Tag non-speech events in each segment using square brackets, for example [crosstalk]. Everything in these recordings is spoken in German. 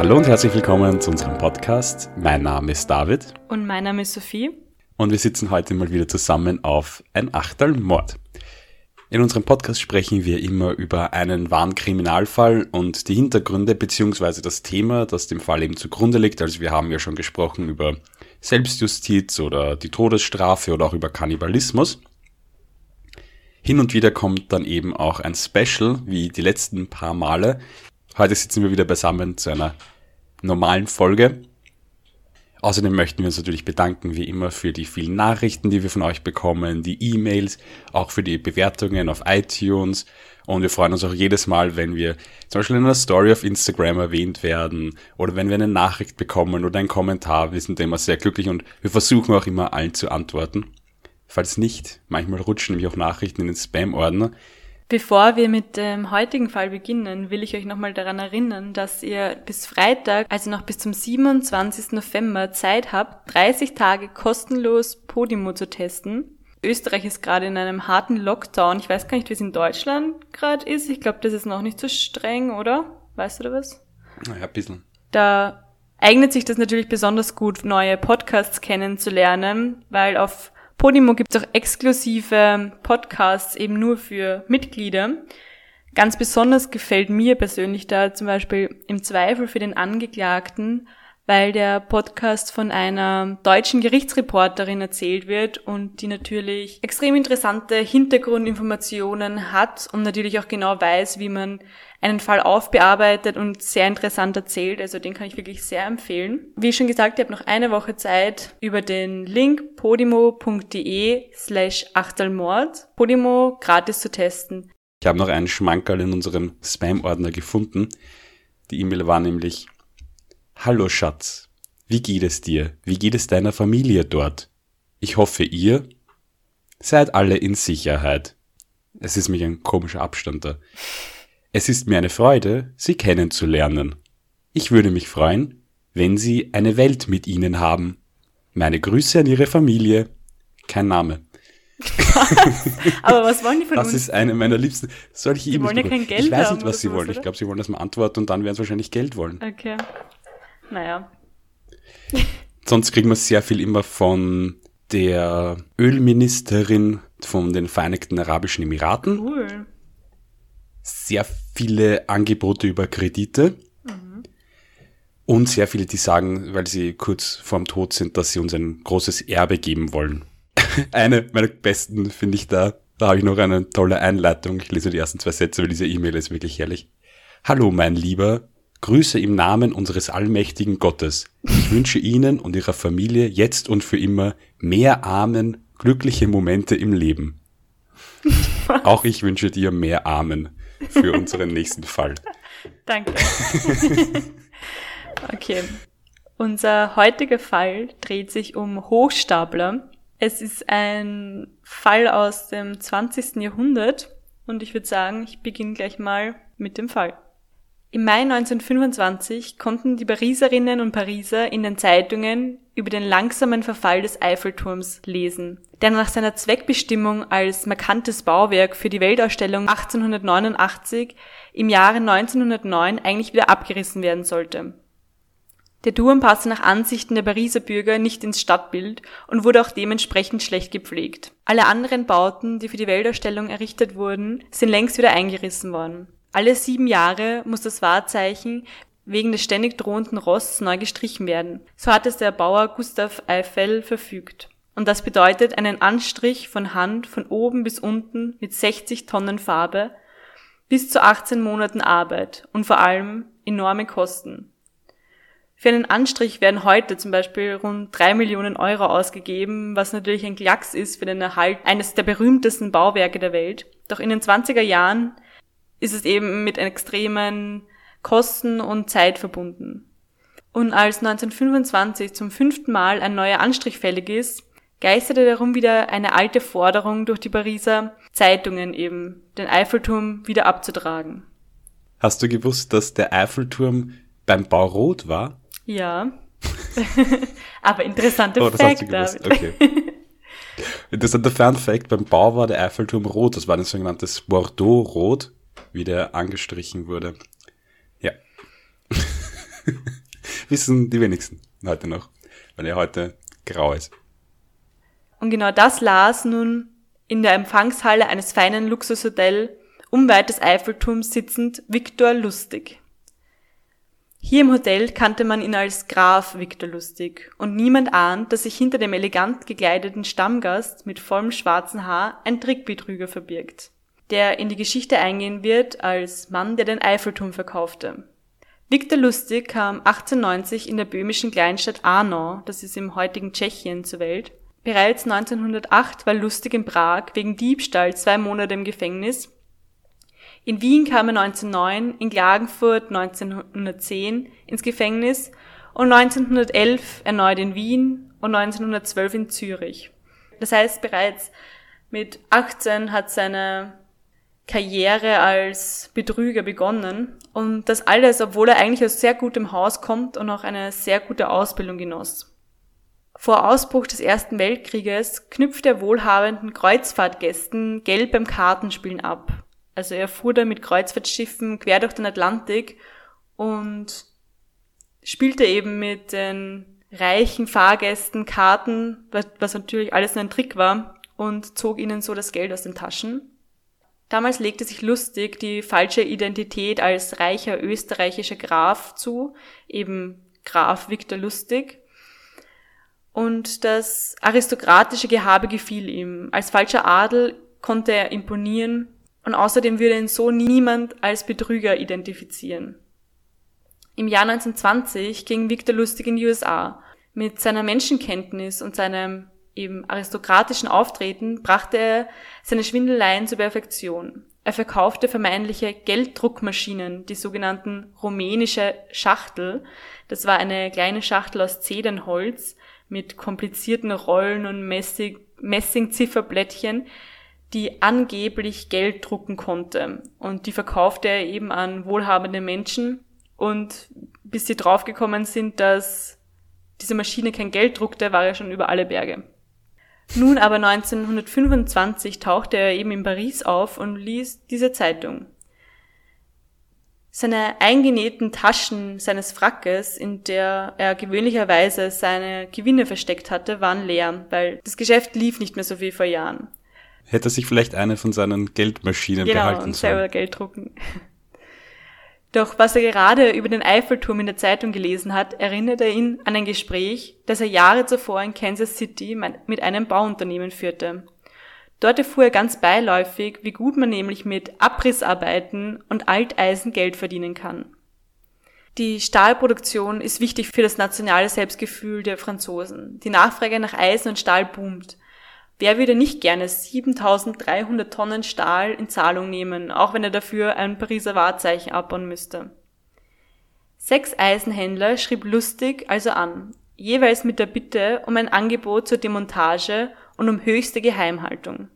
Hallo und herzlich willkommen zu unserem Podcast. Mein Name ist David. Und mein Name ist Sophie. Und wir sitzen heute mal wieder zusammen auf ein Achtel Mord. In unserem Podcast sprechen wir immer über einen wahren Kriminalfall und die Hintergründe beziehungsweise das Thema, das dem Fall eben zugrunde liegt. Also wir haben ja schon gesprochen über Selbstjustiz oder die Todesstrafe oder auch über Kannibalismus. Hin und wieder kommt dann eben auch ein Special, wie die letzten paar Male. Heute sitzen wir wieder beisammen zu einer normalen Folge. Außerdem möchten wir uns natürlich bedanken, wie immer, für die vielen Nachrichten, die wir von euch bekommen, die E-Mails, auch für die Bewertungen auf iTunes. Und wir freuen uns auch jedes Mal, wenn wir zum Beispiel in einer Story auf Instagram erwähnt werden oder wenn wir eine Nachricht bekommen oder einen Kommentar. Wir sind immer sehr glücklich und wir versuchen auch immer allen zu antworten. Falls nicht, manchmal rutschen nämlich auch Nachrichten in den Spam-Ordner. Bevor wir mit dem heutigen Fall beginnen, will ich euch nochmal daran erinnern, dass ihr bis Freitag, also noch bis zum 27. November Zeit habt, 30 Tage kostenlos Podimo zu testen. Österreich ist gerade in einem harten Lockdown. Ich weiß gar nicht, wie es in Deutschland gerade ist. Ich glaube, das ist noch nicht so streng, oder? Weißt du da was? Naja, ein bisschen. Da eignet sich das natürlich besonders gut, neue Podcasts kennenzulernen, weil auf Podimo gibt es auch exklusive Podcasts eben nur für Mitglieder. Ganz besonders gefällt mir persönlich da zum Beispiel im Zweifel für den Angeklagten, weil der Podcast von einer deutschen Gerichtsreporterin erzählt wird und die natürlich extrem interessante Hintergrundinformationen hat und natürlich auch genau weiß, wie man einen Fall aufbearbeitet und sehr interessant erzählt. Also den kann ich wirklich sehr empfehlen. Wie schon gesagt, ihr habt noch eine Woche Zeit über den Link podimo.de slash Achtelmord Podimo gratis zu testen. Ich habe noch einen Schmankerl in unserem Spam-Ordner gefunden. Die E-Mail war nämlich Hallo Schatz, wie geht es dir? Wie geht es deiner Familie dort? Ich hoffe ihr seid alle in Sicherheit. Es ist mich ein komischer Abstand da. Es ist mir eine Freude, Sie kennenzulernen. Ich würde mich freuen, wenn Sie eine Welt mit Ihnen haben. Meine Grüße an Ihre Familie. Kein Name. Aber was wollen die von das uns? Das ist eine meiner liebsten. Solche die wollen ja kein Geld Ich weiß nicht, was sie wollen. Ich oder? glaube, sie wollen, dass man antwortet und dann werden sie wahrscheinlich Geld wollen. Okay. Naja. [laughs] Sonst kriegen wir sehr viel immer von der Ölministerin von den Vereinigten Arabischen Emiraten. Cool. Sehr viele Angebote über Kredite. Mhm. Und sehr viele, die sagen, weil sie kurz vorm Tod sind, dass sie uns ein großes Erbe geben wollen. [laughs] eine meiner besten finde ich da. Da habe ich noch eine tolle Einleitung. Ich lese die ersten zwei Sätze, weil diese E-Mail ist wirklich herrlich. Hallo, mein Lieber. Grüße im Namen unseres allmächtigen Gottes. Ich wünsche Ihnen und Ihrer Familie jetzt und für immer mehr Amen, glückliche Momente im Leben. [laughs] Auch ich wünsche dir mehr Amen für unseren nächsten Fall. Danke. [laughs] okay. Unser heutiger Fall dreht sich um Hochstapler. Es ist ein Fall aus dem 20. Jahrhundert und ich würde sagen, ich beginne gleich mal mit dem Fall. Im Mai 1925 konnten die Pariserinnen und Pariser in den Zeitungen über den langsamen Verfall des Eiffelturms lesen, der nach seiner Zweckbestimmung als markantes Bauwerk für die Weltausstellung 1889 im Jahre 1909 eigentlich wieder abgerissen werden sollte. Der Turm passte nach Ansichten der Pariser Bürger nicht ins Stadtbild und wurde auch dementsprechend schlecht gepflegt. Alle anderen Bauten, die für die Weltausstellung errichtet wurden, sind längst wieder eingerissen worden. Alle sieben Jahre muss das Wahrzeichen wegen des ständig drohenden Rosts neu gestrichen werden. So hat es der Bauer Gustav Eiffel verfügt. Und das bedeutet einen Anstrich von Hand von oben bis unten mit 60 Tonnen Farbe, bis zu 18 Monaten Arbeit und vor allem enorme Kosten. Für einen Anstrich werden heute zum Beispiel rund drei Millionen Euro ausgegeben, was natürlich ein Klacks ist für den Erhalt eines der berühmtesten Bauwerke der Welt. Doch in den 20er Jahren ist es eben mit extremen Kosten und Zeit verbunden. Und als 1925 zum fünften Mal ein neuer Anstrich fällig ist, geisterte darum wieder eine alte Forderung durch die Pariser Zeitungen eben, den Eiffelturm wieder abzutragen. Hast du gewusst, dass der Eiffelturm beim Bau rot war? Ja. [laughs] Aber interessanter Oh, Fact. David. Okay. Interessanter Fun Fact, beim Bau war der Eiffelturm rot. Das war ein sogenanntes Bordeaux-Rot, wie der angestrichen wurde. Ja. [laughs] Wissen die wenigsten heute noch, weil er heute grau ist. Und genau das las nun in der Empfangshalle eines feinen Luxushotels unweit des Eiffelturms sitzend Viktor Lustig. Hier im Hotel kannte man ihn als Graf Viktor Lustig und niemand ahnt, dass sich hinter dem elegant gekleideten Stammgast mit vollem schwarzen Haar ein Trickbetrüger verbirgt, der in die Geschichte eingehen wird als Mann, der den Eiffelturm verkaufte. Viktor Lustig kam 1890 in der böhmischen Kleinstadt Arnau, das ist im heutigen Tschechien, zur Welt. Bereits 1908 war Lustig in Prag wegen Diebstahl zwei Monate im Gefängnis in Wien kam er 1909, in Klagenfurt 1910 ins Gefängnis und 1911 erneut in Wien und 1912 in Zürich. Das heißt, bereits mit 18 hat seine Karriere als Betrüger begonnen und das alles, obwohl er eigentlich aus sehr gutem Haus kommt und auch eine sehr gute Ausbildung genoss. Vor Ausbruch des Ersten Weltkrieges knüpft er wohlhabenden Kreuzfahrtgästen Geld beim Kartenspielen ab also er fuhr da mit Kreuzfahrtschiffen quer durch den Atlantik und spielte eben mit den reichen Fahrgästen Karten, was natürlich alles nur ein Trick war, und zog ihnen so das Geld aus den Taschen. Damals legte sich lustig die falsche Identität als reicher österreichischer Graf zu, eben Graf Viktor Lustig. Und das aristokratische Gehabe gefiel ihm. Als falscher Adel konnte er imponieren und außerdem würde ihn so niemand als Betrüger identifizieren. Im Jahr 1920 ging Victor Lustig in die USA. Mit seiner Menschenkenntnis und seinem eben aristokratischen Auftreten brachte er seine Schwindeleien zur Perfektion. Er verkaufte vermeintliche Gelddruckmaschinen, die sogenannten rumänische Schachtel. Das war eine kleine Schachtel aus Zedernholz mit komplizierten Rollen und Messingzifferblättchen, die angeblich Geld drucken konnte. Und die verkaufte er eben an wohlhabende Menschen. Und bis sie draufgekommen sind, dass diese Maschine kein Geld druckte, war er schon über alle Berge. Nun aber 1925 tauchte er eben in Paris auf und ließ diese Zeitung. Seine eingenähten Taschen seines Frackes, in der er gewöhnlicherweise seine Gewinne versteckt hatte, waren leer, weil das Geschäft lief nicht mehr so wie vor Jahren hätte er sich vielleicht eine von seinen Geldmaschinen genau, behalten und selber Geld drucken. Doch was er gerade über den Eiffelturm in der Zeitung gelesen hat, erinnerte ihn an ein Gespräch, das er Jahre zuvor in Kansas City mit einem Bauunternehmen führte. Dort erfuhr er ganz beiläufig, wie gut man nämlich mit Abrissarbeiten und Alteisen Geld verdienen kann. Die Stahlproduktion ist wichtig für das nationale Selbstgefühl der Franzosen. Die Nachfrage nach Eisen und Stahl boomt. Wer würde nicht gerne 7300 Tonnen Stahl in Zahlung nehmen, auch wenn er dafür ein Pariser Wahrzeichen abbauen müsste? Sechs Eisenhändler schrieb Lustig also an, jeweils mit der Bitte um ein Angebot zur Demontage und um höchste Geheimhaltung.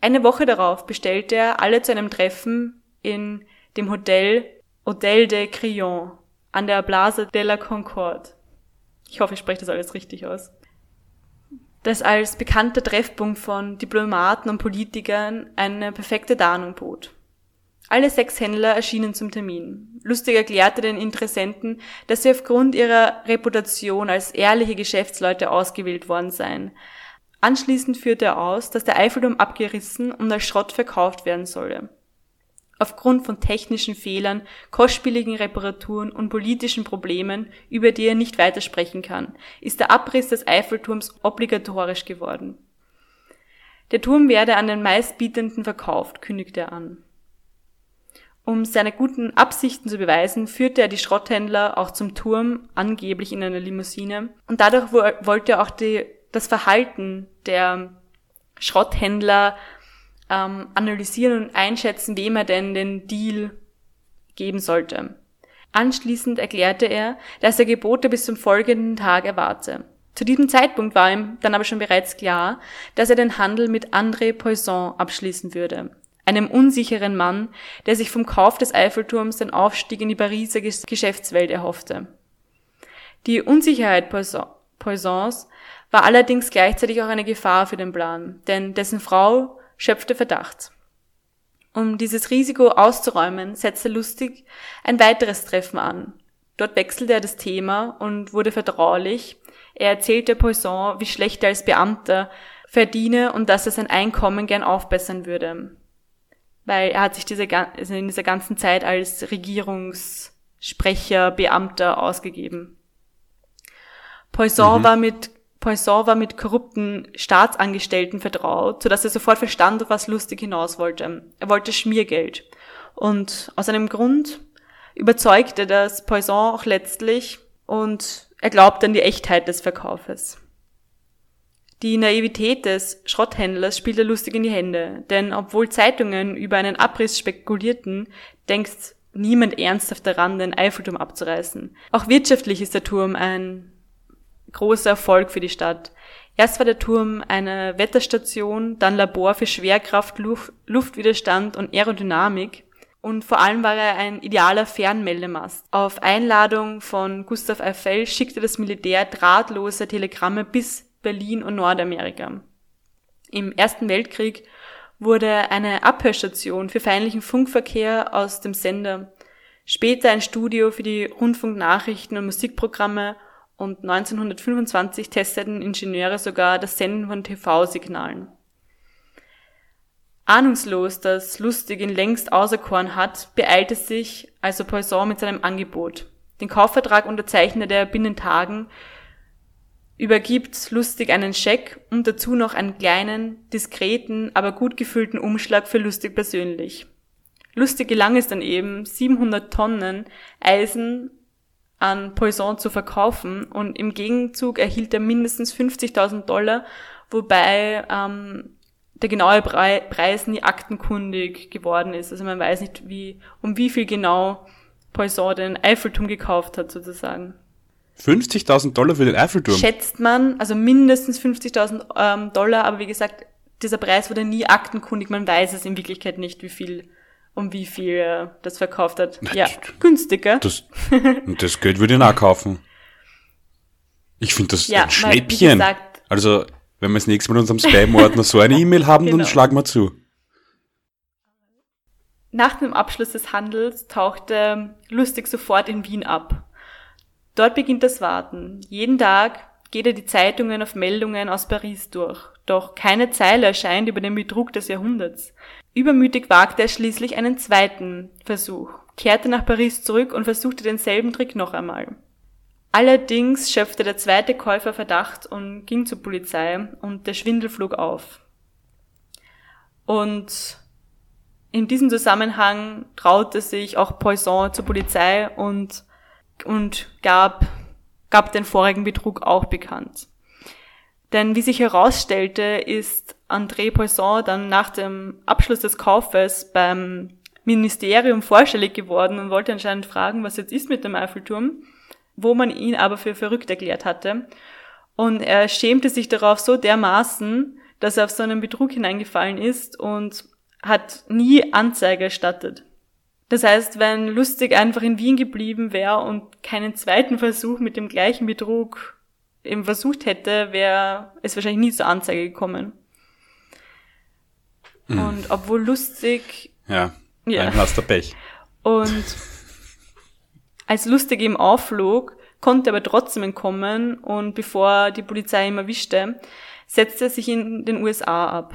Eine Woche darauf bestellte er alle zu einem Treffen in dem Hotel Hotel de Crillon an der Place de la Concorde. Ich hoffe, ich spreche das alles richtig aus das als bekannter Treffpunkt von Diplomaten und Politikern eine perfekte Tarnung bot. Alle sechs Händler erschienen zum Termin. Lustig erklärte den Interessenten, dass sie aufgrund ihrer Reputation als ehrliche Geschäftsleute ausgewählt worden seien. Anschließend führte er aus, dass der Eiffelturm abgerissen und als Schrott verkauft werden solle. Aufgrund von technischen Fehlern, kostspieligen Reparaturen und politischen Problemen, über die er nicht weitersprechen kann, ist der Abriss des Eiffelturms obligatorisch geworden. Der Turm werde an den meistbietenden verkauft, kündigte er an. Um seine guten Absichten zu beweisen, führte er die Schrotthändler auch zum Turm, angeblich in einer Limousine, und dadurch wollte er auch die, das Verhalten der Schrotthändler ähm, analysieren und einschätzen, wem er denn den Deal geben sollte. Anschließend erklärte er, dass er Gebote bis zum folgenden Tag erwarte. Zu diesem Zeitpunkt war ihm dann aber schon bereits klar, dass er den Handel mit André Poisson abschließen würde, einem unsicheren Mann, der sich vom Kauf des Eiffelturms den Aufstieg in die Pariser Geschäftswelt erhoffte. Die Unsicherheit Poissons war allerdings gleichzeitig auch eine Gefahr für den Plan, denn dessen Frau schöpfte Verdacht. Um dieses Risiko auszuräumen, setzte Lustig ein weiteres Treffen an. Dort wechselte er das Thema und wurde vertraulich. Er erzählte Poisson, wie schlecht er als Beamter verdiene und dass er sein Einkommen gern aufbessern würde. Weil er hat sich diese, also in dieser ganzen Zeit als Regierungssprecher, Beamter ausgegeben. Poisson mhm. war mit Poisson war mit korrupten Staatsangestellten vertraut, sodass er sofort verstand, was Lustig hinaus wollte. Er wollte Schmiergeld. Und aus einem Grund überzeugte das Poisson auch letztlich und er glaubte an die Echtheit des Verkaufes. Die Naivität des Schrotthändlers spielte lustig in die Hände, denn obwohl Zeitungen über einen Abriss spekulierten, denkt niemand ernsthaft daran, den Eiffelturm abzureißen. Auch wirtschaftlich ist der Turm ein großer Erfolg für die Stadt. Erst war der Turm eine Wetterstation, dann Labor für Schwerkraft, Luft, Luftwiderstand und Aerodynamik und vor allem war er ein idealer Fernmeldemast. Auf Einladung von Gustav Eiffel schickte das Militär drahtlose Telegramme bis Berlin und Nordamerika. Im Ersten Weltkrieg wurde eine Abhörstation für feindlichen Funkverkehr aus dem Sender, später ein Studio für die Rundfunknachrichten und Musikprogramme und 1925 testeten Ingenieure sogar das Senden von TV-Signalen. Ahnungslos, dass Lustig ihn längst auserkoren hat, beeilte sich also Poisson mit seinem Angebot. Den Kaufvertrag unterzeichnet er binnen Tagen, übergibt Lustig einen Scheck und dazu noch einen kleinen, diskreten, aber gut gefüllten Umschlag für Lustig persönlich. Lustig gelang es dann eben, 700 Tonnen Eisen an Poisson zu verkaufen und im Gegenzug erhielt er mindestens 50.000 Dollar, wobei ähm, der genaue Preis nie aktenkundig geworden ist. Also man weiß nicht, wie, um wie viel genau Poisson den Eiffelturm gekauft hat, sozusagen. 50.000 Dollar für den Eiffelturm? Schätzt man, also mindestens 50.000 ähm, Dollar, aber wie gesagt, dieser Preis wurde nie aktenkundig. Man weiß es in Wirklichkeit nicht, wie viel, um wie viel er das verkauft hat. Na, ja, günstiger. Das, [laughs] das Geld würde ich nachkaufen. Ich finde das ja, ein Schnäppchen. Gesagt, also, wenn wir das nächste Mal in unserem Spam-Ordner so eine E-Mail haben, genau. dann schlagen wir zu. Nach dem Abschluss des Handels tauchte Lustig sofort in Wien ab. Dort beginnt das Warten. Jeden Tag geht er die Zeitungen auf Meldungen aus Paris durch. Doch keine Zeile erscheint über den Betrug des Jahrhunderts. Übermütig wagte er schließlich einen zweiten Versuch, kehrte nach Paris zurück und versuchte denselben Trick noch einmal. Allerdings schöpfte der zweite Käufer Verdacht und ging zur Polizei und der Schwindel flog auf. Und in diesem Zusammenhang traute sich auch Poisson zur Polizei und, und gab, gab den vorigen Betrug auch bekannt. Denn wie sich herausstellte, ist André Poisson dann nach dem Abschluss des Kaufes beim Ministerium vorstellig geworden und wollte anscheinend fragen, was jetzt ist mit dem Eiffelturm wo man ihn aber für verrückt erklärt hatte. Und er schämte sich darauf so dermaßen, dass er auf so einen Betrug hineingefallen ist und hat nie Anzeige erstattet. Das heißt, wenn Lustig einfach in Wien geblieben wäre und keinen zweiten Versuch mit dem gleichen Betrug eben versucht hätte, wäre es wahrscheinlich nie zur Anzeige gekommen. Mhm. Und obwohl Lustig... Ja, ja. hast du Pech. Und als lustig ihm aufflog, konnte aber trotzdem entkommen und bevor die Polizei ihn erwischte, setzte er sich in den USA ab.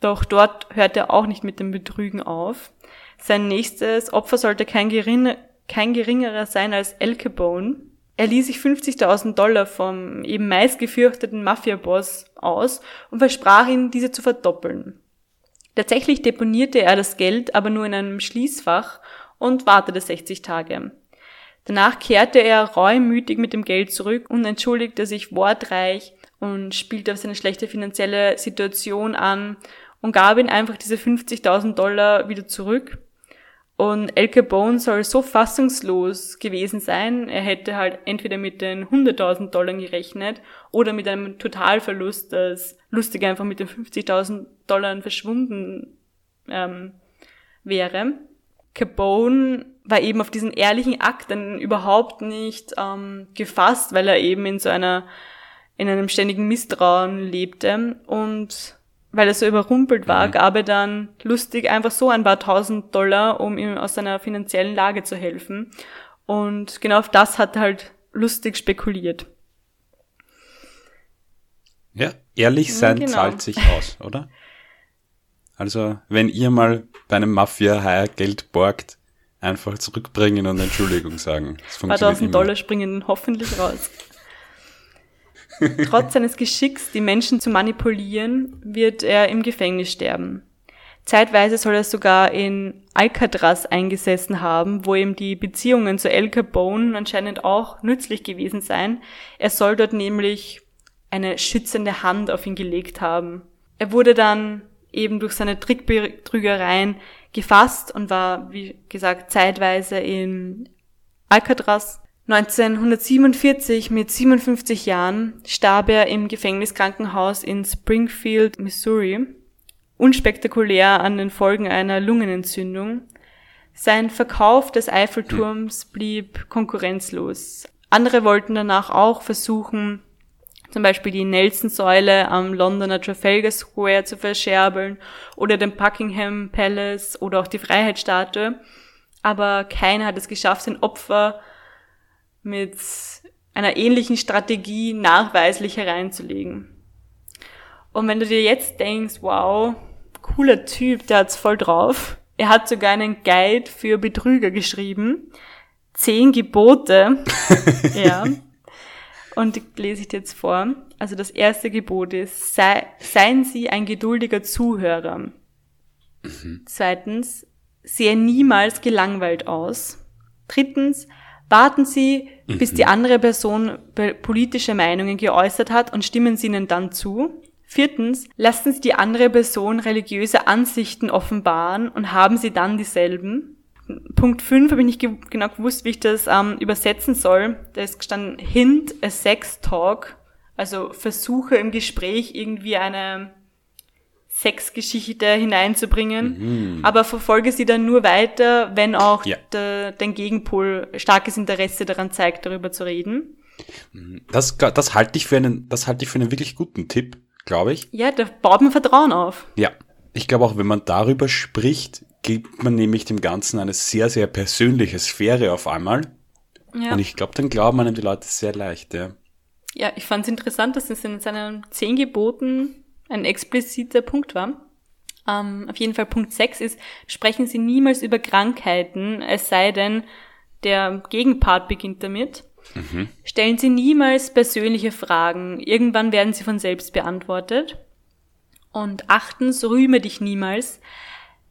Doch dort hörte er auch nicht mit dem Betrügen auf. Sein nächstes Opfer sollte kein, geringer, kein geringerer sein als El Capone. Er ließ sich 50.000 Dollar vom eben meistgefürchteten Mafia-Boss aus und versprach ihn, diese zu verdoppeln. Tatsächlich deponierte er das Geld aber nur in einem Schließfach und wartete 60 Tage. Danach kehrte er reumütig mit dem Geld zurück und entschuldigte sich wortreich und spielte auf seine schlechte finanzielle Situation an und gab ihm einfach diese 50.000 Dollar wieder zurück. Und El Capone soll so fassungslos gewesen sein, er hätte halt entweder mit den 100.000 Dollar gerechnet oder mit einem Totalverlust, dass lustig einfach mit den 50.000 Dollar verschwunden ähm, wäre. Capone war eben auf diesen ehrlichen Akt dann überhaupt nicht ähm, gefasst, weil er eben in so einer, in einem ständigen Misstrauen lebte und weil er so überrumpelt war, mhm. gab er dann lustig einfach so ein paar tausend Dollar, um ihm aus seiner finanziellen Lage zu helfen. Und genau auf das hat er halt lustig spekuliert. Ja, ehrlich sein genau. zahlt sich aus, [laughs] oder? Also, wenn ihr mal bei einem Mafia-Hire Geld borgt, einfach zurückbringen und Entschuldigung sagen. Das funktioniert 1000 Dollar springen hoffentlich raus. Trotz seines Geschicks, die Menschen zu manipulieren, wird er im Gefängnis sterben. Zeitweise soll er sogar in Alcatraz eingesessen haben, wo ihm die Beziehungen zu El Capone anscheinend auch nützlich gewesen sein. Er soll dort nämlich eine schützende Hand auf ihn gelegt haben. Er wurde dann eben durch seine Trickbetrügereien gefasst und war, wie gesagt, zeitweise in Alcatraz. 1947 mit 57 Jahren starb er im Gefängniskrankenhaus in Springfield, Missouri, unspektakulär an den Folgen einer Lungenentzündung. Sein Verkauf des Eiffelturms blieb konkurrenzlos. Andere wollten danach auch versuchen, zum Beispiel die Nelson-Säule am Londoner Trafalgar Square zu verscherbeln oder den Buckingham Palace oder auch die Freiheitsstatue. Aber keiner hat es geschafft, sein Opfer mit einer ähnlichen Strategie nachweislich hereinzulegen. Und wenn du dir jetzt denkst, wow, cooler Typ, der hat's voll drauf. Er hat sogar einen Guide für Betrüger geschrieben. Zehn Gebote. [laughs] ja. Und die lese ich dir jetzt vor. Also das erste Gebot ist, sei, seien Sie ein geduldiger Zuhörer. Mhm. Zweitens, sehe niemals gelangweilt aus. Drittens, warten Sie, bis mhm. die andere Person politische Meinungen geäußert hat und stimmen Sie ihnen dann zu. Viertens, lassen Sie die andere Person religiöse Ansichten offenbaren und haben Sie dann dieselben. Punkt 5 habe ich nicht ge genau gewusst, wie ich das ähm, übersetzen soll. Da ist gestanden Hint a Sex Talk, also Versuche im Gespräch irgendwie eine Sexgeschichte hineinzubringen, mhm. aber verfolge sie dann nur weiter, wenn auch ja. der, dein Gegenpol starkes Interesse daran zeigt, darüber zu reden. Das, das halte ich für einen, das halte ich für einen wirklich guten Tipp, glaube ich. Ja, da baut man Vertrauen auf. Ja. Ich glaube auch, wenn man darüber spricht, gibt man nämlich dem Ganzen eine sehr, sehr persönliche Sphäre auf einmal. Ja. Und ich glaube, dann glauben einem die Leute sehr leicht, ja. Ja, ich fand es interessant, dass es in seinen zehn Geboten ein expliziter Punkt war. Ähm, auf jeden Fall Punkt 6 ist, sprechen Sie niemals über Krankheiten, es sei denn, der Gegenpart beginnt damit. Mhm. Stellen Sie niemals persönliche Fragen, irgendwann werden sie von selbst beantwortet. Und achtens, rühme dich niemals,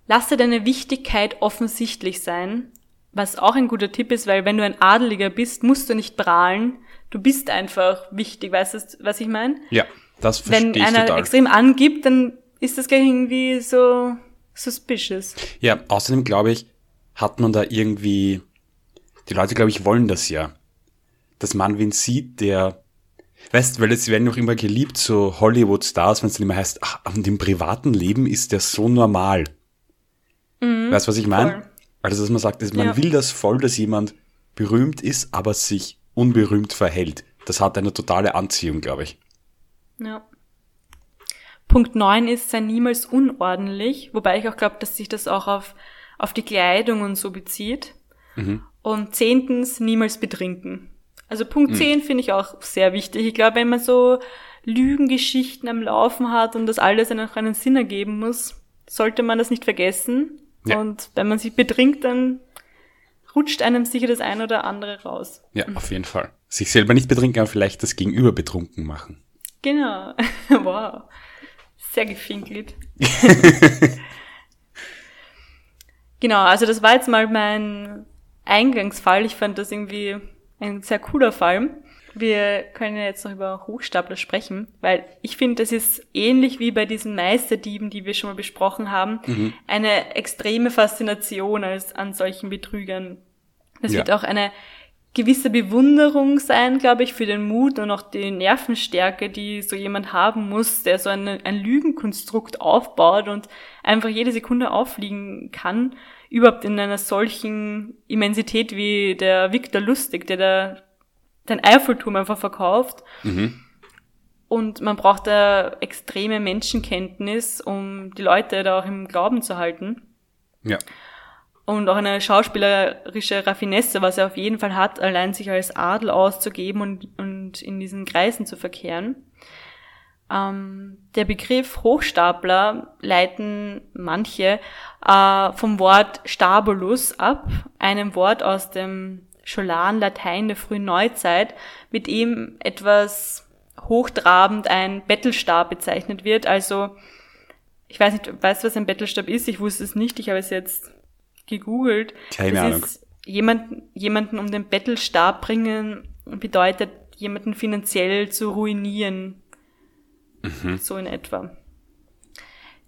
Lasse deine Wichtigkeit offensichtlich sein, was auch ein guter Tipp ist, weil wenn du ein Adeliger bist, musst du nicht prahlen. Du bist einfach wichtig, weißt du, was ich meine? Ja, das verstehe Wenn einer total. extrem angibt, dann ist das gleich irgendwie so suspicious. Ja, außerdem glaube ich, hat man da irgendwie, die Leute, glaube ich, wollen das ja. Dass man wen sieht, der, weißt, weil es werden noch immer geliebt, so Hollywood-Stars, wenn es dann immer heißt, ach, und im privaten Leben ist der so normal. Mhm, weißt du, was ich meine? Also, dass man sagt, dass man ja. will das voll, dass jemand berühmt ist, aber sich unberühmt verhält. Das hat eine totale Anziehung, glaube ich. Ja. Punkt 9 ist, sei niemals unordentlich, wobei ich auch glaube, dass sich das auch auf, auf die Kleidung und so bezieht. Mhm. Und zehntens, niemals betrinken. Also Punkt mhm. 10 finde ich auch sehr wichtig. Ich glaube, wenn man so Lügengeschichten am Laufen hat und das alles noch einen Sinn ergeben muss, sollte man das nicht vergessen. Ja. Und wenn man sich betrinkt, dann rutscht einem sicher das ein oder andere raus. Ja, auf jeden Fall. Sich selber nicht betrinken, aber vielleicht das Gegenüber betrunken machen. Genau. [laughs] wow. Sehr gefinkelt. [laughs] genau, also das war jetzt mal mein Eingangsfall. Ich fand das irgendwie ein sehr cooler Fall. Wir können jetzt noch über Hochstapler sprechen, weil ich finde, das ist ähnlich wie bei diesen Meisterdieben, die wir schon mal besprochen haben, mhm. eine extreme Faszination als an solchen Betrügern. Das ja. wird auch eine gewisse Bewunderung sein, glaube ich, für den Mut und auch die Nervenstärke, die so jemand haben muss, der so eine, ein Lügenkonstrukt aufbaut und einfach jede Sekunde auffliegen kann, überhaupt in einer solchen Immensität wie der Victor Lustig, der da den Eiffelturm einfach verkauft. Mhm. Und man braucht da extreme Menschenkenntnis, um die Leute da auch im Glauben zu halten. Ja. Und auch eine schauspielerische Raffinesse, was er auf jeden Fall hat, allein sich als Adel auszugeben und, und in diesen Kreisen zu verkehren. Ähm, der Begriff Hochstapler leiten manche äh, vom Wort Stabulus ab, einem Wort aus dem scholaren Latein der frühen Neuzeit, mit ihm etwas hochtrabend ein Bettelstab bezeichnet wird. Also, ich weiß nicht, weißt du, was ein Bettelstab ist? Ich wusste es nicht, ich habe es jetzt gegoogelt. Keine das Ahnung. Ist jemanden, jemanden um den Bettelstab bringen bedeutet, jemanden finanziell zu ruinieren. Mhm. So in etwa.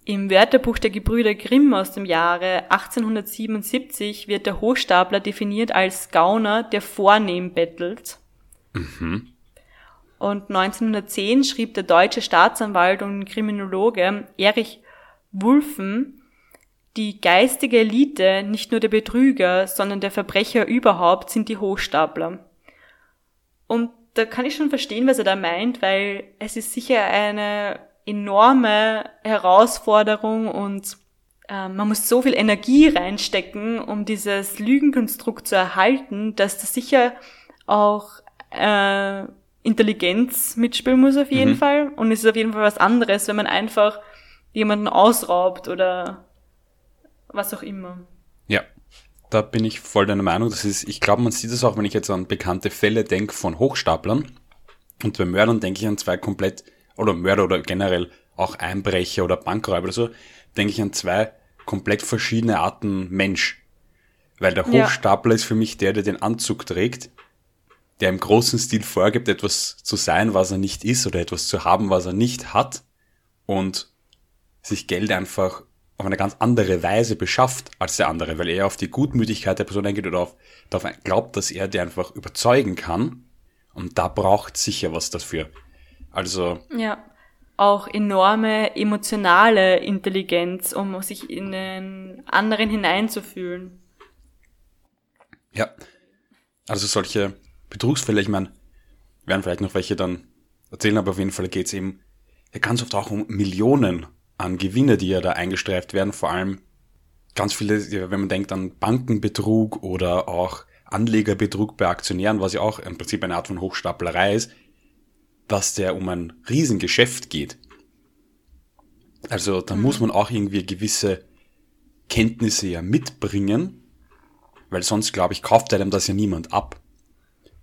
Im Wörterbuch der Gebrüder Grimm aus dem Jahre 1877 wird der Hochstapler definiert als Gauner, der vornehm bettelt. Mhm. Und 1910 schrieb der deutsche Staatsanwalt und Kriminologe Erich Wulffen, die geistige Elite, nicht nur der Betrüger, sondern der Verbrecher überhaupt, sind die Hochstapler. Und da kann ich schon verstehen, was er da meint, weil es ist sicher eine enorme Herausforderung und äh, man muss so viel Energie reinstecken, um dieses Lügenkonstrukt zu erhalten, dass das sicher auch äh, Intelligenz mitspielen muss auf jeden Mhm. Fall. Und es ist auf jeden Fall was anderes, wenn man einfach jemanden ausraubt oder was auch immer. Ja, da bin ich voll deiner Meinung. Das ist, ich glaube, man sieht es auch, wenn ich jetzt an bekannte Fälle denke von Hochstaplern. Und bei Mördern denke ich an zwei komplett, oder Mörder oder generell auch Einbrecher oder Bankräuber oder so, denke ich an zwei komplett verschiedene Arten Mensch. Weil der Ja. Hochstapler ist für mich der, der den Anzug trägt, der im großen Stil vorgibt, etwas zu sein, was er nicht ist, oder etwas zu haben, was er nicht hat, und sich Geld einfach auf eine ganz andere Weise beschafft als der andere, weil er auf die Gutmütigkeit der Person eingeht oder auf, darauf glaubt, dass er die einfach überzeugen kann. Und da braucht sicher was dafür. Also, Ja. Auch enorme emotionale Intelligenz, um sich in den anderen hineinzufühlen. ja. Also solche Betrugsfälle, ich meine, werden vielleicht noch welche dann erzählen, aber auf jeden Fall geht's eben ja ganz oft auch um Millionen an Gewinne, die ja da eingestreift werden. Vor allem ganz viele, wenn man denkt an Bankenbetrug oder auch Anlegerbetrug bei Aktionären, was ja auch im Prinzip eine Art von Hochstaplerei ist, dass der um ein Riesengeschäft geht. Also da muss man auch irgendwie gewisse Kenntnisse ja mitbringen, weil sonst, glaube ich, kauft einem das ja niemand ab.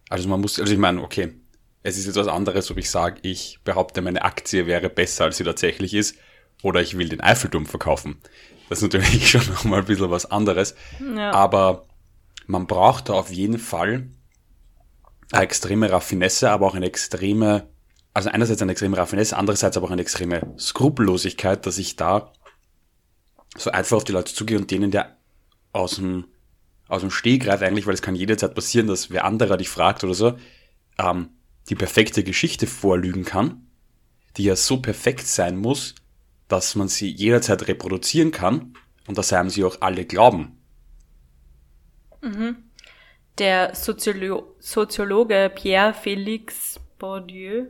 Also man muss, also ich meine, okay, es ist jetzt was anderes, ob ich sage, ich behaupte, meine Aktie wäre besser, als sie tatsächlich ist, oder ich will den Eiffelturm verkaufen. Das ist natürlich [laughs] schon nochmal ein bisschen was anderes. Ja. Aber man braucht da auf jeden Fall eine extreme Raffinesse, aber auch eine extreme, also einerseits eine extreme Raffinesse, andererseits aber auch eine extreme Skrupellosigkeit, dass ich da so einfach auf die Leute zugehe und denen der aus dem, aus dem Stehgreif eigentlich, weil es kann jederzeit passieren, dass wer anderer dich fragt oder so, ähm, die perfekte Geschichte vorlügen kann, die ja so perfekt sein muss, dass man sie jederzeit reproduzieren kann und dass einem sie auch alle glauben. Der Soziolo Soziologe Pierre Félix Bourdieu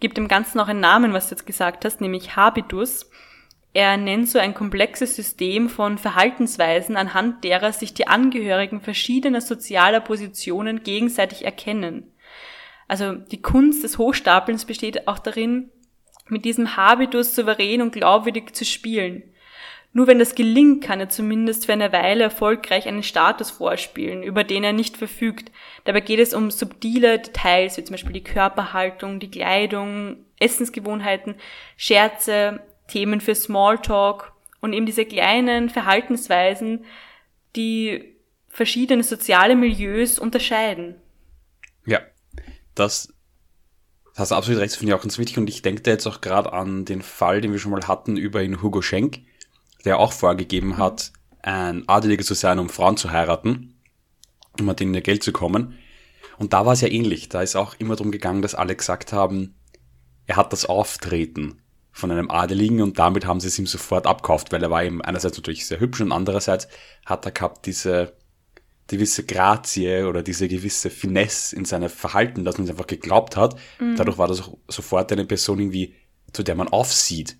gibt dem Ganzen auch einen Namen, was du jetzt gesagt hast, nämlich Habitus. Er nennt so ein komplexes System von Verhaltensweisen, anhand derer sich die Angehörigen verschiedener sozialer Positionen gegenseitig erkennen. Also die Kunst des Hochstapelns besteht auch darin, mit diesem Habitus souverän und glaubwürdig zu spielen. Nur wenn das gelingt, kann er zumindest für eine Weile erfolgreich einen Status vorspielen, über den er nicht verfügt. Dabei geht es um subtile Details, wie zum Beispiel die Körperhaltung, die Kleidung, Essensgewohnheiten, Scherze, Themen für Smalltalk und eben diese kleinen Verhaltensweisen, die verschiedene soziale Milieus unterscheiden. Ja, das hast du absolut recht, das finde ich auch ganz wichtig und ich denke da jetzt auch gerade an den Fall, den wir schon mal hatten über ihn Hugo Schenk, der auch vorgegeben hat, ein Adeliger zu sein, um Frauen zu heiraten, um an denen ihr Geld zu kommen. Und da war es ja ähnlich. Da ist auch immer darum gegangen, dass alle gesagt haben, er hat das Auftreten von einem Adeligen und damit haben sie es ihm sofort abkauft, weil er war eben einerseits natürlich sehr hübsch und andererseits hat er gehabt diese gewisse Grazie oder diese gewisse Finesse in seinem Verhalten, dass man es einfach geglaubt hat. Dadurch war das auch sofort eine Person irgendwie, zu der man aufsieht.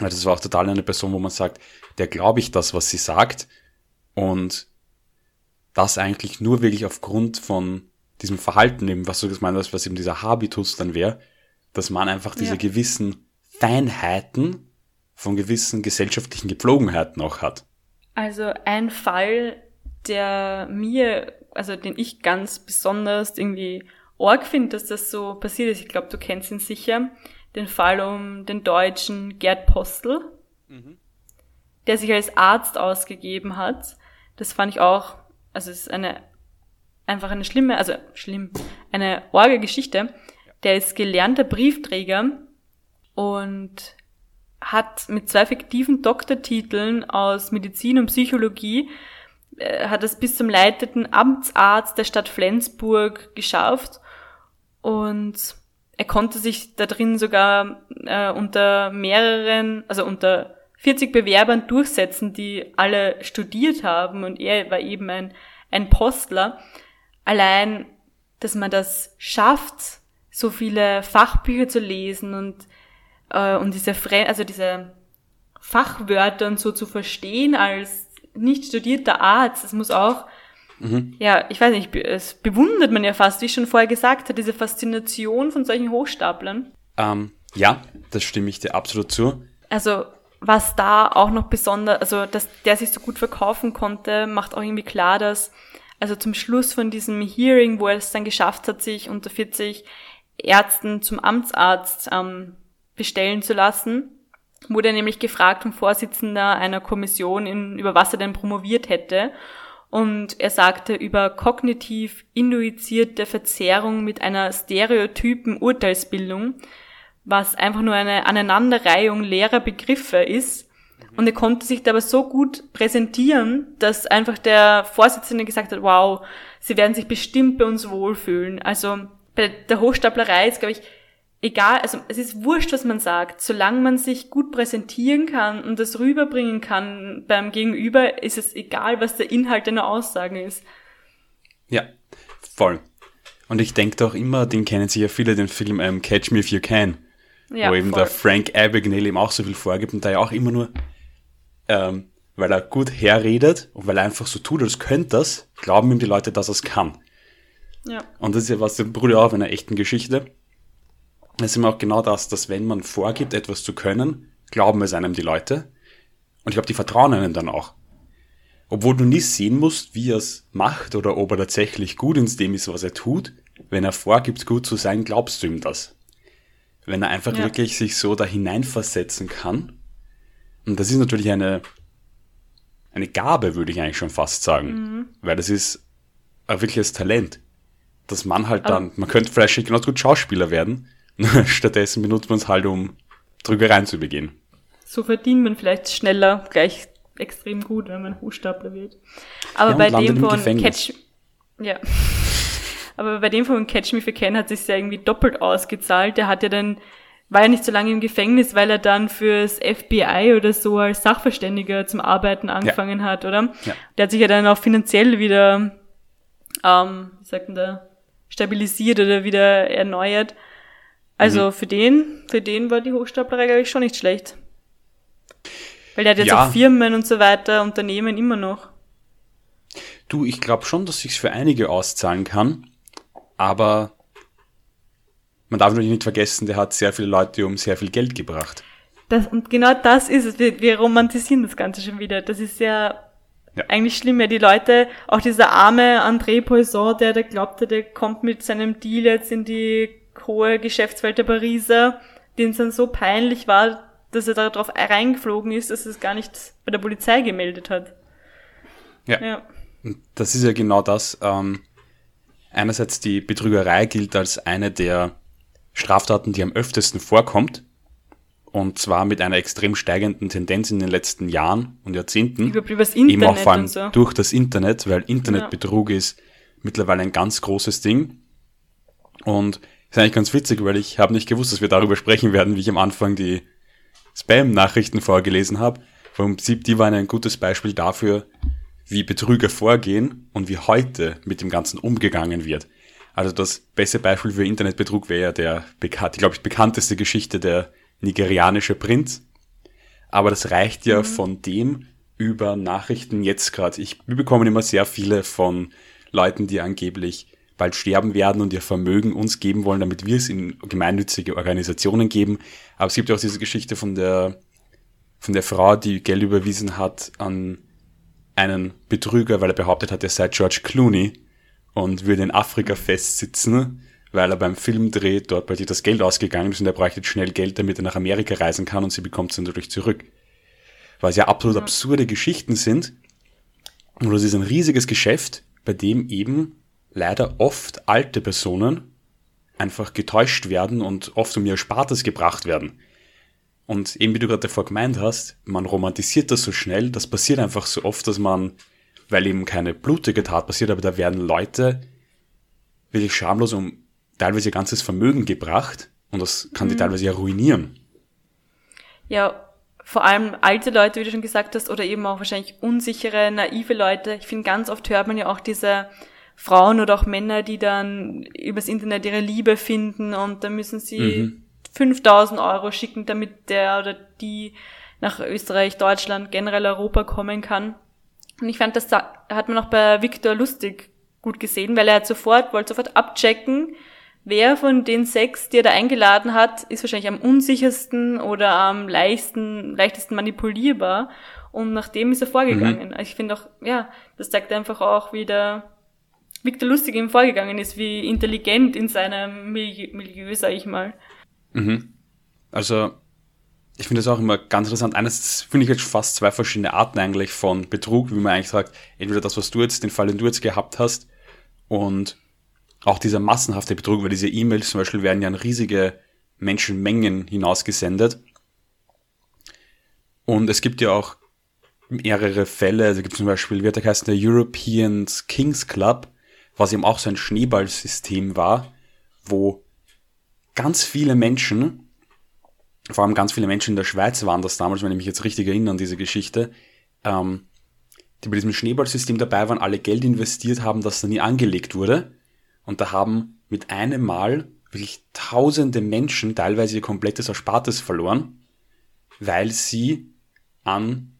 Also das war auch total eine Person, wo man sagt, der glaube ich das, was sie sagt. Und das eigentlich nur wirklich aufgrund von diesem Verhalten eben, was du gemeint hast, was eben dieser Habitus dann wäre, dass man einfach diese Ja. gewissen Feinheiten von gewissen gesellschaftlichen Gepflogenheiten auch hat. Also ein Fall, der mir, also den ich ganz besonders irgendwie arg finde, dass das so passiert ist. Ich glaube, du kennst ihn sicher. Den Fall um den deutschen Gerd Postel, der sich als Arzt ausgegeben hat. Das fand ich auch, also es ist eine, einfach eine schlimme, also schlimm, eine arge Geschichte. Der ist gelernter Briefträger und hat mit zwei fiktiven Doktortiteln aus Medizin und Psychologie äh, hat es bis zum leitenden Amtsarzt der Stadt Flensburg geschafft und er konnte sich da drin sogar äh, unter mehreren, also unter 40 Bewerbern durchsetzen, die alle studiert haben und er war eben ein, ein Postler. Allein, dass man das schafft, so viele Fachbücher zu lesen und äh, und diese Fre also diese Fachwörter und so zu verstehen als nicht studierter Arzt, das muss auch, ja, ich weiß nicht, es bewundert man ja fast, wie ich schon vorher gesagt habe, diese Faszination von solchen Hochstaplern. Ähm, ja, das stimme ich dir absolut zu. Also was da auch noch besonders, also dass der sich so gut verkaufen konnte, macht auch irgendwie klar, dass also zum Schluss von diesem Hearing, wo er es dann geschafft hat, sich unter 40 Ärzten zum Amtsarzt ähm, bestellen zu lassen, wurde er nämlich gefragt vom Vorsitzender einer Kommission, in, über was er denn promoviert hätte. Und er sagte über kognitiv induzierte Verzerrung mit einer stereotypen Urteilsbildung, was einfach nur eine Aneinanderreihung leerer Begriffe ist. Und er konnte sich dabei so gut präsentieren, dass einfach der Vorsitzende gesagt hat, wow, sie werden sich bestimmt bei uns wohlfühlen. Also bei der Hochstaplerei ist, glaube ich, egal, also es ist wurscht, was man sagt. Solange man sich gut präsentieren kann und das rüberbringen kann beim Gegenüber, ist es egal, was der Inhalt einer Aussage ist. Ja, voll. Und ich denke doch immer, den kennen sich ja viele, den Film ähm, Catch Me If You Can, Ja, wo eben voll. der Frank Abagnale ihm auch so viel vorgibt und da ja auch immer nur, ähm, weil er gut herredet und weil er einfach so tut, als könnte das, glauben ihm die Leute, dass er es kann. Ja. Und das ist ja was, der ja auch auf einer echten Geschichte. Das ist immer auch genau das, dass wenn man vorgibt, etwas zu können, glauben es einem die Leute. Und ich glaube, die vertrauen einem dann auch. Obwohl du nie sehen musst, wie er es macht oder ob er tatsächlich gut in dem ist, was er tut. Wenn er vorgibt, gut zu sein, glaubst du ihm das. Wenn er einfach Ja. wirklich sich so da hineinversetzen kann. Und das ist natürlich eine, eine Gabe, würde ich eigentlich schon fast sagen. Weil das ist ein wirkliches Talent. Dass man halt dann, man könnte vielleicht genauso gut Schauspieler werden. [laughs] Stattdessen benutzt man es halt, um Trügereien zu begehen. So verdient man vielleicht schneller gleich extrem gut, wenn man Hochstapler wird. Aber Ja, bei dem von. Catch, ja. [laughs] Aber bei dem von Catch Me If You Can hat sich ja irgendwie doppelt ausgezahlt. Der hat ja dann, war ja nicht so lange im Gefängnis, weil er dann fürs FBI oder so als Sachverständiger zum Arbeiten angefangen hat, oder? Ja. Der hat sich ja dann auch finanziell wieder, ähm, wie sagt man da, stabilisiert oder wieder erneuert. Also Mhm. für den, für den war die Hochstaplerei, glaube ich, schon nicht schlecht. Weil der hat jetzt Ja. auch Firmen und so weiter, Unternehmen immer noch. Du, ich glaube schon, dass sich's für einige auszahlen kann, aber man darf natürlich nicht vergessen, der hat sehr viele Leute um sehr viel Geld gebracht. Das, und genau das ist es. Wir, wir romantisieren das Ganze schon wieder. Das ist ja, Ja. eigentlich schlimm. Ja, die Leute, auch dieser arme André Poisson, der, der glaubte, der kommt mit seinem Deal jetzt in die hohe Geschäftswelt der Pariser, den es dann so peinlich war, dass er darauf reingeflogen ist, dass er es gar nicht bei der Polizei gemeldet hat. Ja. Ja. Das ist ja genau das. Ähm, einerseits die Betrügerei gilt als eine der Straftaten, die am öftesten vorkommt. Und zwar mit einer extrem steigenden Tendenz in den letzten Jahren und Jahrzehnten. Über, übers Eben Internet auch vor allem so. durch das Internet, weil Internetbetrug ist mittlerweile ein ganz großes Ding. Und ist eigentlich ganz witzig, weil ich habe nicht gewusst, dass wir darüber sprechen werden, wie ich am Anfang die Spam-Nachrichten vorgelesen habe. Vom Prinzip, die waren ein gutes Beispiel dafür, wie Betrüger vorgehen und wie heute mit dem Ganzen umgegangen wird. Also das beste Beispiel für Internetbetrug wäre ja der, bekannt, glaube ich, bekannteste Geschichte der nigerianische Prinz. Aber das reicht ja von dem über Nachrichten jetzt gerade. Ich wir bekommen immer sehr viele von Leuten, die angeblich bald sterben werden und ihr Vermögen uns geben wollen, damit wir es in gemeinnützige Organisationen geben. Aber es gibt auch diese Geschichte von der, von der Frau, die Geld überwiesen hat an einen Betrüger, weil er behauptet hat, er sei George Clooney und würde in Afrika festsitzen, weil er beim Filmdreh dort bei ihr das Geld ausgegangen ist und er bräuchte schnell Geld, damit er nach Amerika reisen kann und sie bekommt es dann natürlich zurück. Was ja absolut absurde Geschichten sind. Und das ist ein riesiges Geschäft, bei dem eben leider oft alte Personen einfach getäuscht werden und oft um ihr Spartes gebracht werden. Und eben wie du gerade davor gemeint hast, man romantisiert das so schnell, das passiert einfach so oft, dass man, weil eben keine blutige Tat passiert, aber da werden Leute wirklich schamlos um teilweise ihr ganzes Vermögen gebracht und das kann mhm. die teilweise ja ruinieren. Ja, vor allem alte Leute, wie du schon gesagt hast, oder eben auch wahrscheinlich unsichere, naive Leute. Ich finde, ganz oft hört man ja auch diese Frauen oder auch Männer, die dann übers Internet ihre Liebe finden und dann müssen sie mhm. 5000 Euro schicken, damit der oder die nach Österreich, Deutschland, generell Europa kommen kann. Und ich fand, das hat man auch bei Viktor Lustig gut gesehen, weil er hat sofort, wollte sofort abchecken, wer von den sechs, die er da eingeladen hat, ist wahrscheinlich am unsichersten oder am leichtesten, leichtesten manipulierbar. Und nach dem ist er vorgegangen. Mhm. Also ich finde auch, ja, das zeigt einfach auch wieder, Victor Lustig ihm vorgegangen ist, wie intelligent in seinem Milieu, Milieu sag ich mal. Mhm. Also, ich finde das auch immer ganz interessant. Eines finde ich jetzt fast zwei verschiedene Arten eigentlich von Betrug, wie man eigentlich sagt, entweder das, was du jetzt, den Fall, den du jetzt gehabt hast, und auch dieser massenhafte Betrug, weil diese E-Mails zum Beispiel werden ja an riesige Menschenmengen hinausgesendet. Und es gibt ja auch mehrere Fälle, also gibt zum Beispiel, wird der heißt der European Kings Club, was eben auch so ein Schneeballsystem war, wo ganz viele Menschen, vor allem ganz viele Menschen in der Schweiz waren das damals, wenn ich mich jetzt richtig erinnere an diese Geschichte, ähm, die bei diesem Schneeballsystem dabei waren, alle Geld investiert haben, das da nie angelegt wurde. Und da haben mit einem Mal wirklich tausende Menschen teilweise ihr komplettes Erspartes verloren, weil sie an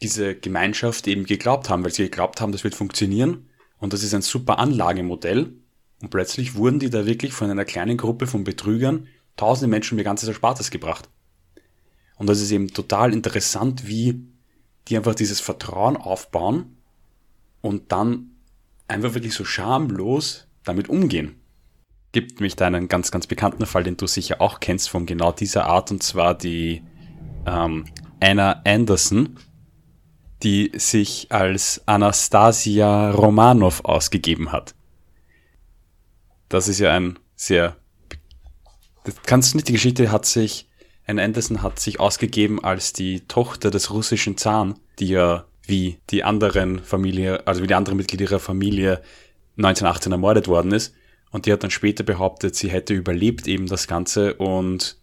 diese Gemeinschaft eben geglaubt haben, weil sie geglaubt haben, das wird funktionieren und das ist ein super Anlagemodell. Und plötzlich wurden die da wirklich von einer kleinen Gruppe von Betrügern tausende Menschen ihr ganzes Erspartes gebracht. Und das ist eben total interessant, wie die einfach dieses Vertrauen aufbauen und dann einfach wirklich so schamlos damit umgehen. Gibt mich da einen ganz, ganz bekannten Fall, den du sicher auch kennst von genau dieser Art, und zwar die ähm, Anna Anderson, die sich als Anastasia Romanov ausgegeben hat. Das ist ja ein sehr, das kannst du nicht, die Geschichte hat sich, Anne Anderson hat sich ausgegeben als die Tochter des russischen Zahn, die ja wie die anderen Familie, also wie die anderen Mitglieder ihrer Familie 1918 ermordet worden ist. Und die hat dann später behauptet, sie hätte überlebt eben das Ganze und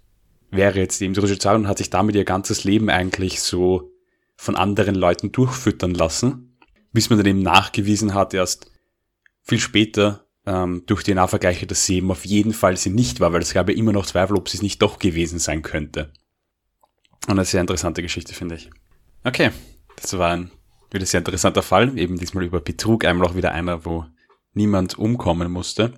wäre jetzt eben die russische Zahn und hat sich damit ihr ganzes Leben eigentlich so von anderen Leuten durchfüttern lassen, bis man dann eben nachgewiesen hat, erst viel später ähm, durch DNA-Vergleiche, dass sie eben auf jeden Fall sie nicht war, weil es gab ja immer noch Zweifel, ob sie es nicht doch gewesen sein könnte. Und eine sehr interessante Geschichte, finde ich. Okay, das war ein wieder sehr interessanter Fall, eben diesmal über Betrug, einmal auch wieder einer, wo niemand umkommen musste.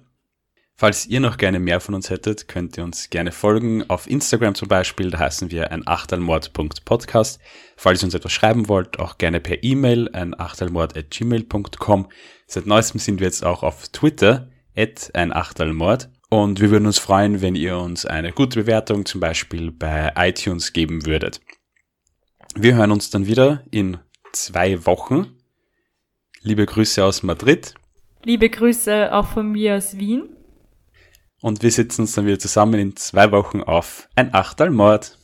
Falls ihr noch gerne mehr von uns hättet, könnt ihr uns gerne folgen. Auf Instagram zum Beispiel, da heißen wir ein achtelmord.podcast. Falls ihr uns etwas schreiben wollt, auch gerne per E-Mail, ein achtelmord.gmail.com. Seit neuestem sind wir jetzt auch auf Twitter, at ein Achtelmord. Und wir würden uns freuen, wenn ihr uns eine gute Bewertung zum Beispiel bei iTunes geben würdet. Wir hören uns dann wieder in zwei Wochen. Liebe Grüße aus Madrid. Liebe Grüße auch von mir aus Wien. Und wir sitzen uns dann wieder zusammen in zwei Wochen auf ein Achtal Mord.